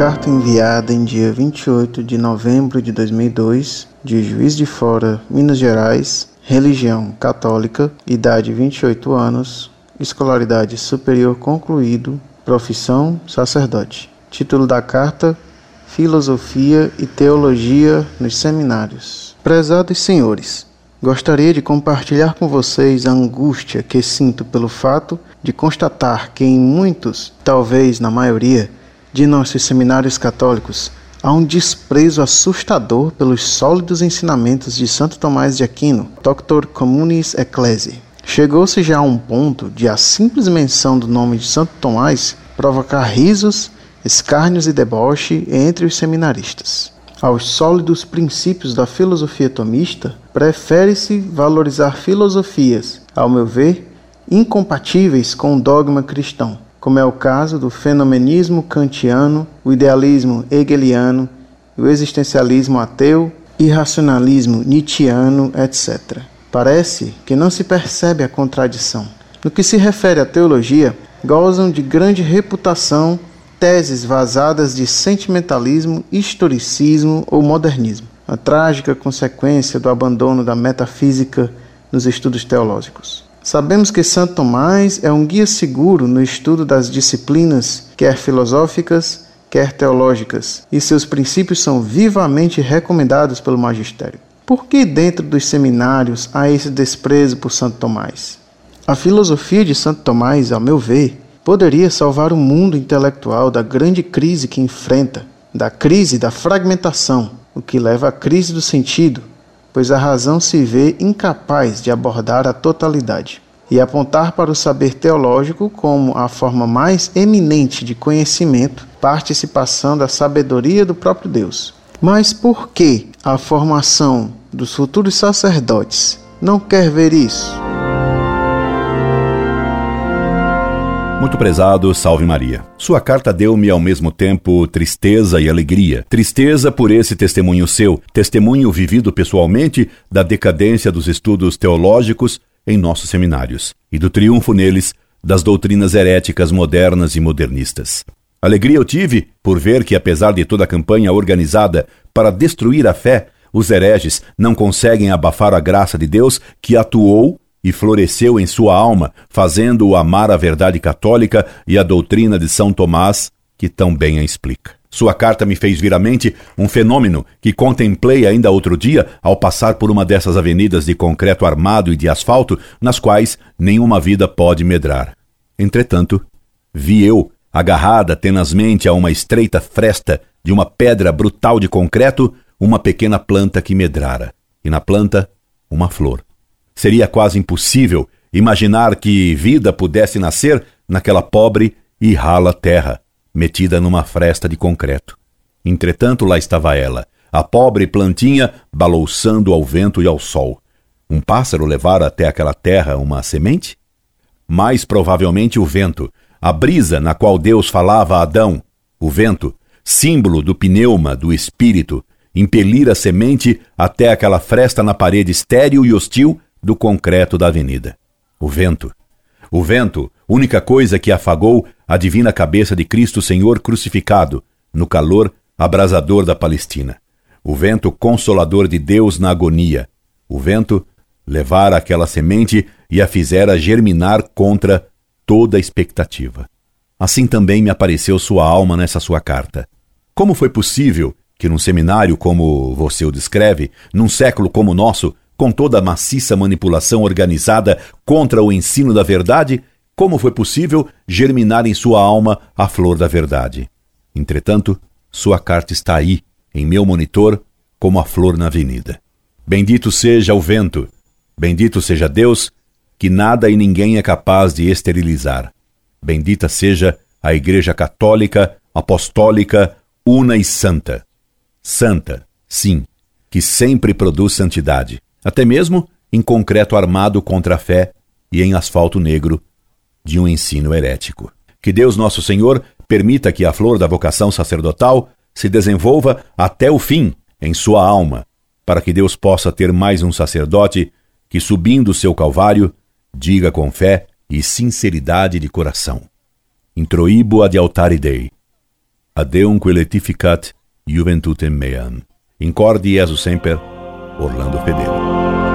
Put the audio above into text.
carta enviada em dia 28 de novembro de 2002, de Juiz de Fora, Minas Gerais, religião católica, idade 28 anos, escolaridade superior concluído, profissão sacerdote. Título da carta: Filosofia e Teologia nos Seminários. Prezados senhores, gostaria de compartilhar com vocês a angústia que sinto pelo fato de constatar que em muitos, talvez na maioria, de nossos seminários católicos há um desprezo assustador pelos sólidos ensinamentos de Santo Tomás de Aquino, Doctor Communis Ecclesiae. Chegou-se já a um ponto de a simples menção do nome de Santo Tomás provocar risos, escárnios e deboche entre os seminaristas. Aos sólidos princípios da filosofia tomista, prefere-se valorizar filosofias, ao meu ver, incompatíveis com o dogma cristão como é o caso do fenomenismo kantiano, o idealismo hegeliano, o existencialismo ateu, irracionalismo nietzschiano, etc. Parece que não se percebe a contradição. No que se refere à teologia, gozam de grande reputação teses vazadas de sentimentalismo, historicismo ou modernismo, a trágica consequência do abandono da metafísica nos estudos teológicos. Sabemos que Santo Tomás é um guia seguro no estudo das disciplinas, quer filosóficas, quer teológicas, e seus princípios são vivamente recomendados pelo magistério. Por que dentro dos seminários há esse desprezo por Santo Tomás? A filosofia de Santo Tomás, ao meu ver, poderia salvar o mundo intelectual da grande crise que enfrenta, da crise da fragmentação, o que leva à crise do sentido, pois a razão se vê incapaz de abordar a totalidade e apontar para o saber teológico como a forma mais eminente de conhecimento, participação da sabedoria do próprio Deus. Mas por que a formação dos futuros sacerdotes não quer ver isso? Muito prezado, salve Maria. Sua carta deu-me ao mesmo tempo tristeza e alegria. Tristeza por esse testemunho seu, testemunho vivido pessoalmente da decadência dos estudos teológicos em nossos seminários e do triunfo neles das doutrinas heréticas modernas e modernistas. Alegria eu tive por ver que, apesar de toda a campanha organizada para destruir a fé, os hereges não conseguem abafar a graça de Deus que atuou e floresceu em sua alma, fazendo-o amar a verdade católica e a doutrina de São Tomás, que tão bem a explica. Sua carta me fez vir à mente um fenômeno que contemplei ainda outro dia ao passar por uma dessas avenidas de concreto armado e de asfalto, nas quais nenhuma vida pode medrar. Entretanto, vi eu, agarrada tenazmente a uma estreita fresta de uma pedra brutal de concreto, uma pequena planta que medrara, e na planta, uma flor. Seria quase impossível imaginar que vida pudesse nascer naquela pobre e rala terra, metida numa fresta de concreto. Entretanto, lá estava ela, a pobre plantinha balouçando ao vento e ao sol. Um pássaro levara até aquela terra uma semente? Mais provavelmente o vento, a brisa na qual Deus falava a Adão, o vento, símbolo do pneuma do espírito, impelir a semente até aquela fresta na parede estéril e hostil do concreto da avenida. O vento. O vento, única coisa que afagou a divina cabeça de Cristo Senhor crucificado, no calor abrasador da Palestina. O vento consolador de Deus na agonia. O vento levara aquela semente e a fizera germinar contra toda expectativa. Assim também me apareceu sua alma nessa sua carta. Como foi possível que num seminário como você o descreve, num século como o nosso, com toda a maciça manipulação organizada contra o ensino da verdade, como foi possível germinar em sua alma a flor da verdade? Entretanto, sua carta está aí, em meu monitor, como a flor na avenida. Bendito seja o vento, bendito seja Deus, que nada e ninguém é capaz de esterilizar. Bendita seja a Igreja Católica, Apostólica, Una e Santa. Santa, sim, que sempre produz santidade até mesmo em concreto armado contra a fé e em asfalto negro de um ensino herético. Que Deus Nosso Senhor permita que a flor da vocação sacerdotal se desenvolva até o fim em sua alma, para que Deus possa ter mais um sacerdote que, subindo o seu calvário, diga com fé e sinceridade de coração: Introibo ad altare Dei. Adeum letificat juventutem meam. Incorde Jesus Semper, Orlando Fedeli.